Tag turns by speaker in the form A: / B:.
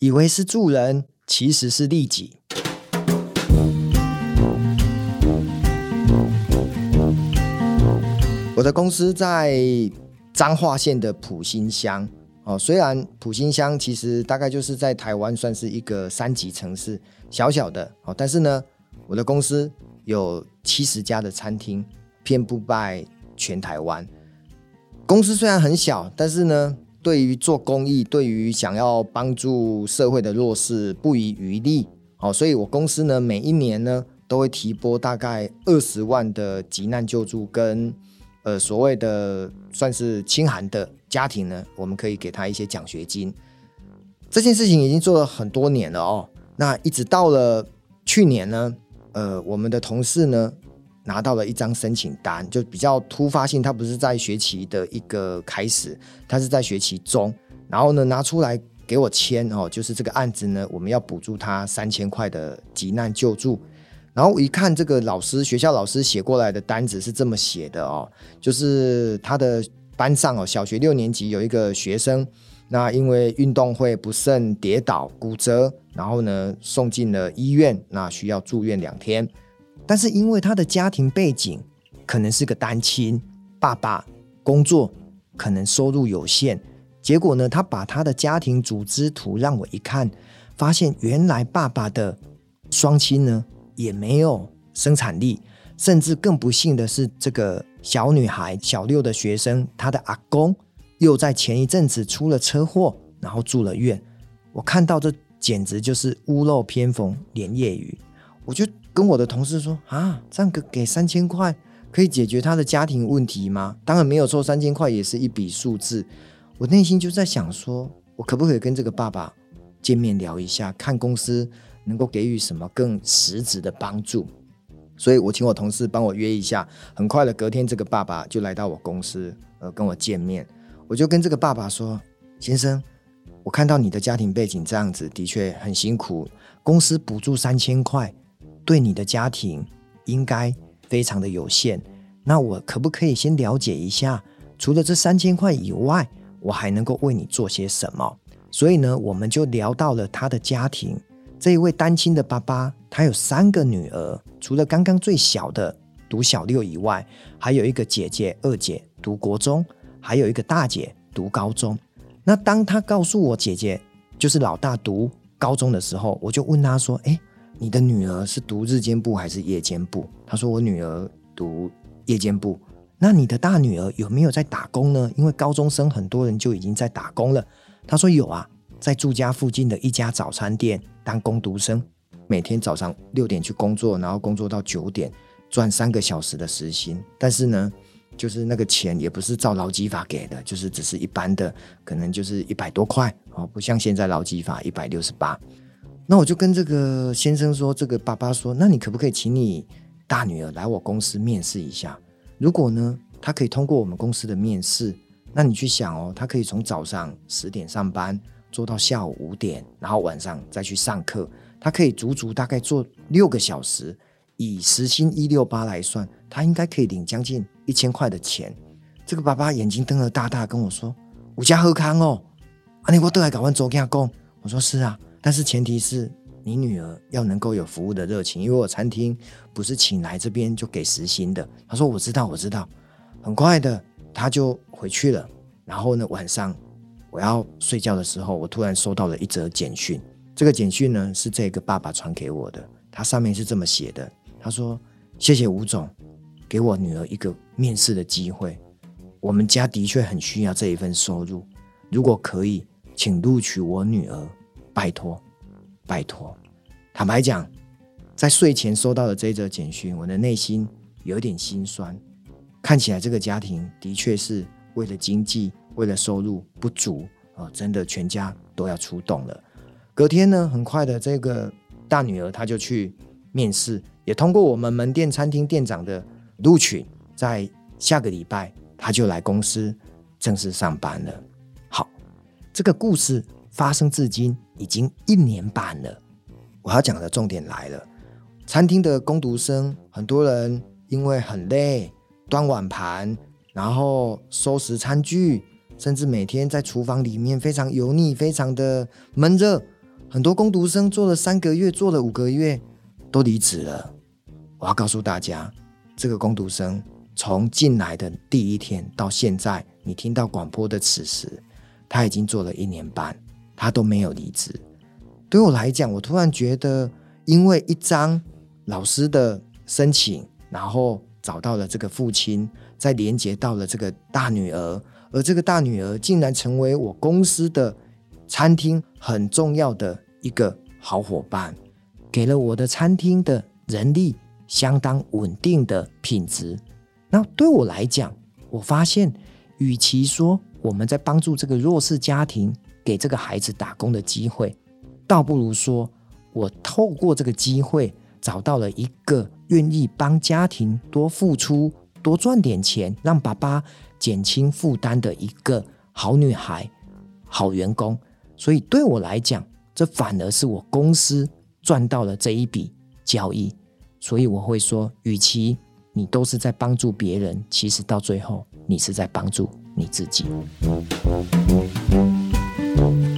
A: 以为是助人，其实是利己。我的公司在彰化县的埔心乡哦，虽然埔心乡其实大概就是在台湾算是一个三级城市，小小的哦，但是呢，我的公司有七十家的餐厅，遍布在全台湾。公司虽然很小，但是呢，对于做公益，对于想要帮助社会的弱势，不遗余力哦，所以我公司呢，每一年呢，都会提拨大概二十万的急难救助跟。呃，所谓的算是清寒的家庭呢，我们可以给他一些奖学金。这件事情已经做了很多年了哦。那一直到了去年呢，呃，我们的同事呢拿到了一张申请单，就比较突发性，他不是在学期的一个开始，他是在学期中，然后呢拿出来给我签哦，就是这个案子呢，我们要补助他三千块的急难救助。然后我一看这个老师，学校老师写过来的单子是这么写的哦，就是他的班上哦，小学六年级有一个学生，那因为运动会不慎跌倒骨折，然后呢送进了医院，那需要住院两天。但是因为他的家庭背景可能是个单亲，爸爸工作可能收入有限，结果呢，他把他的家庭组织图让我一看，发现原来爸爸的双亲呢。也没有生产力，甚至更不幸的是，这个小女孩小六的学生，她的阿公又在前一阵子出了车祸，然后住了院。我看到这简直就是屋漏偏逢连夜雨，我就跟我的同事说：“啊，这样给给三千块可以解决他的家庭问题吗？”当然没有错，三千块也是一笔数字。我内心就在想说，我可不可以跟这个爸爸见面聊一下，看公司。能够给予什么更实质的帮助，所以我请我同事帮我约一下。很快的，隔天这个爸爸就来到我公司，呃，跟我见面。我就跟这个爸爸说：“先生，我看到你的家庭背景这样子，的确很辛苦。公司补助三千块，对你的家庭应该非常的有限。那我可不可以先了解一下，除了这三千块以外，我还能够为你做些什么？”所以呢，我们就聊到了他的家庭。这一位单亲的爸爸，他有三个女儿，除了刚刚最小的读小六以外，还有一个姐姐、二姐读国中，还有一个大姐读高中。那当他告诉我姐姐就是老大读高中的时候，我就问他说：“哎，你的女儿是读日间部还是夜间部？”他说：“我女儿读夜间部。”那你的大女儿有没有在打工呢？因为高中生很多人就已经在打工了。他说：“有啊。”在住家附近的一家早餐店当工读生，每天早上六点去工作，然后工作到九点，赚三个小时的时薪。但是呢，就是那个钱也不是照劳基法给的，就是只是一般的，可能就是一百多块哦，不像现在劳基法一百六十八。那我就跟这个先生说，这个爸爸说，那你可不可以请你大女儿来我公司面试一下？如果呢，她可以通过我们公司的面试，那你去想哦，她可以从早上十点上班。做到下午五点，然后晚上再去上课，她可以足足大概做六个小时，以时薪一六八来算，她应该可以领将近一千块的钱。这个爸爸眼睛瞪得大大，跟我说：“我家喝康哦，啊你我都来搞完做跟他讲。”我说：“是啊，但是前提是你女儿要能够有服务的热情，因为我餐厅不是请来这边就给时薪的。”他说：“我知道，我知道。”很快的他就回去了，然后呢晚上。我要睡觉的时候，我突然收到了一则简讯。这个简讯呢，是这个爸爸传给我的。他上面是这么写的：他说，谢谢吴总，给我女儿一个面试的机会。我们家的确很需要这一份收入，如果可以，请录取我女儿，拜托，拜托。坦白讲，在睡前收到的这则简讯，我的内心有点心酸。看起来这个家庭的确是为了经济。为了收入不足啊，真的全家都要出动了。隔天呢，很快的，这个大女儿她就去面试，也通过我们门店餐厅店长的录取，在下个礼拜她就来公司正式上班了。好，这个故事发生至今已经一年半了。我要讲的重点来了，餐厅的工读生很多人因为很累，端碗盘，然后收拾餐具。甚至每天在厨房里面非常油腻，非常的闷热很多工读生做了三个月，做了五个月，都离职了。我要告诉大家，这个工读生从进来的第一天到现在，你听到广播的此时，他已经做了一年半，他都没有离职。对我来讲，我突然觉得，因为一张老师的申请，然后找到了这个父亲，再连接到了这个大女儿，而这个大女儿竟然成为我公司的餐厅很重要的一个好伙伴，给了我的餐厅的人力。相当稳定的品质。那对我来讲，我发现，与其说我们在帮助这个弱势家庭给这个孩子打工的机会，倒不如说我透过这个机会找到了一个愿意帮家庭多付出、多赚点钱，让爸爸减轻负担的一个好女孩、好员工。所以对我来讲，这反而是我公司赚到了这一笔交易。所以我会说，与其你都是在帮助别人，其实到最后你是在帮助你自己。you